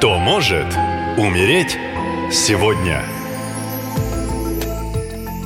Кто может умереть сегодня?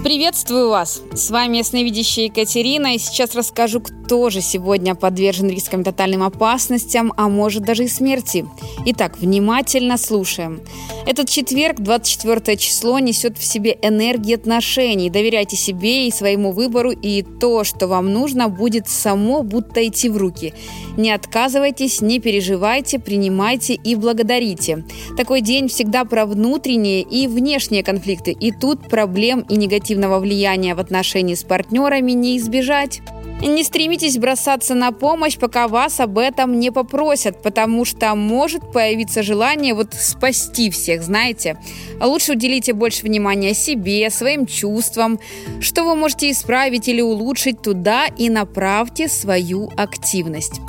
Приветствую вас! С вами ясновидящая Екатерина, и сейчас расскажу, кто же сегодня подвержен рискам тотальным опасностям, а может даже и смерти. Итак, внимательно слушаем. Этот четверг, 24 число, несет в себе энергии отношений. Доверяйте себе и своему выбору, и то, что вам нужно, будет само будто идти в руки. Не отказывайтесь, не переживайте, принимайте и благодарите. Такой день всегда про внутренние и внешние конфликты, и тут проблем и негатив негативного влияния в отношении с партнерами не избежать. Не стремитесь бросаться на помощь, пока вас об этом не попросят, потому что может появиться желание вот спасти всех, знаете. Лучше уделите больше внимания себе, своим чувствам, что вы можете исправить или улучшить туда и направьте свою активность.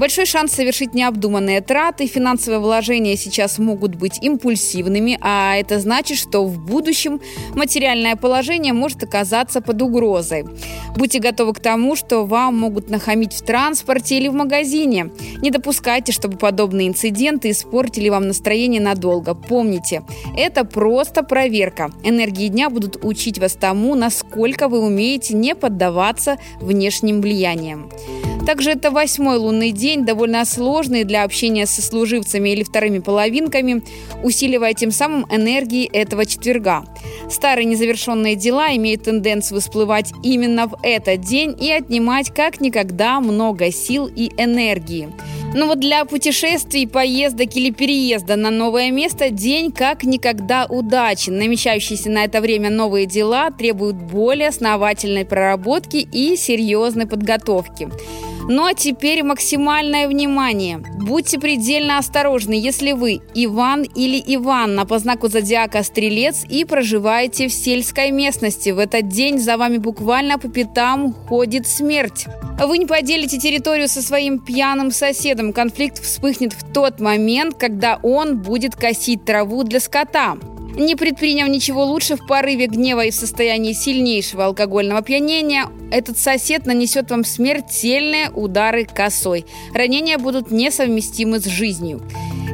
Большой шанс совершить необдуманные траты. Финансовые вложения сейчас могут быть импульсивными, а это значит, что в будущем материальное положение может оказаться под угрозой. Будьте готовы к тому, что вам могут нахамить в транспорте или в магазине. Не допускайте, чтобы подобные инциденты испортили вам настроение надолго. Помните, это просто проверка. Энергии дня будут учить вас тому, насколько вы умеете не поддаваться внешним влияниям. Также это восьмой лунный день, довольно сложный для общения со служивцами или вторыми половинками, усиливая тем самым энергии этого четверга. Старые незавершенные дела имеют тенденцию всплывать именно в этот день и отнимать как никогда много сил и энергии. Но вот для путешествий, поездок или переезда на новое место день как никогда удачен. Намечающиеся на это время новые дела требуют более основательной проработки и серьезной подготовки. Ну а теперь максимальное внимание. Будьте предельно осторожны, если вы Иван или Иванна по знаку зодиака Стрелец и проживаете в сельской местности. В этот день за вами буквально по пятам ходит смерть. Вы не поделите территорию со своим пьяным соседом. Конфликт вспыхнет в тот момент, когда он будет косить траву для скота. Не предприняв ничего лучше в порыве гнева и в состоянии сильнейшего алкогольного опьянения, этот сосед нанесет вам смертельные удары косой. Ранения будут несовместимы с жизнью.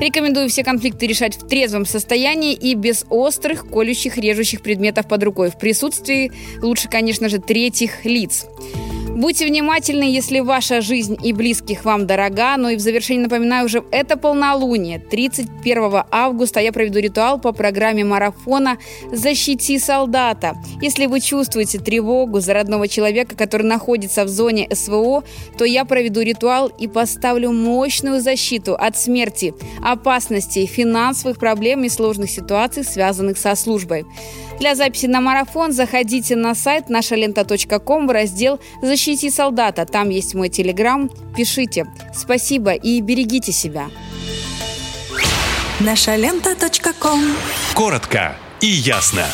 Рекомендую все конфликты решать в трезвом состоянии и без острых, колющих, режущих предметов под рукой. В присутствии лучше, конечно же, третьих лиц. Будьте внимательны, если ваша жизнь и близких вам дорога. Ну и в завершении напоминаю уже, это полнолуние. 31 августа я проведу ритуал по программе марафона «Защити солдата». Если вы чувствуете тревогу за родного человека, который находится в зоне СВО, то я проведу ритуал и поставлю мощную защиту от смерти, опасностей, финансовых проблем и сложных ситуаций, связанных со службой. Для записи на марафон заходите на сайт нашалента.ком в раздел «Защити солдата». Там есть мой телеграм. Пишите. Спасибо и берегите себя. Нашалента.ком Коротко и ясно.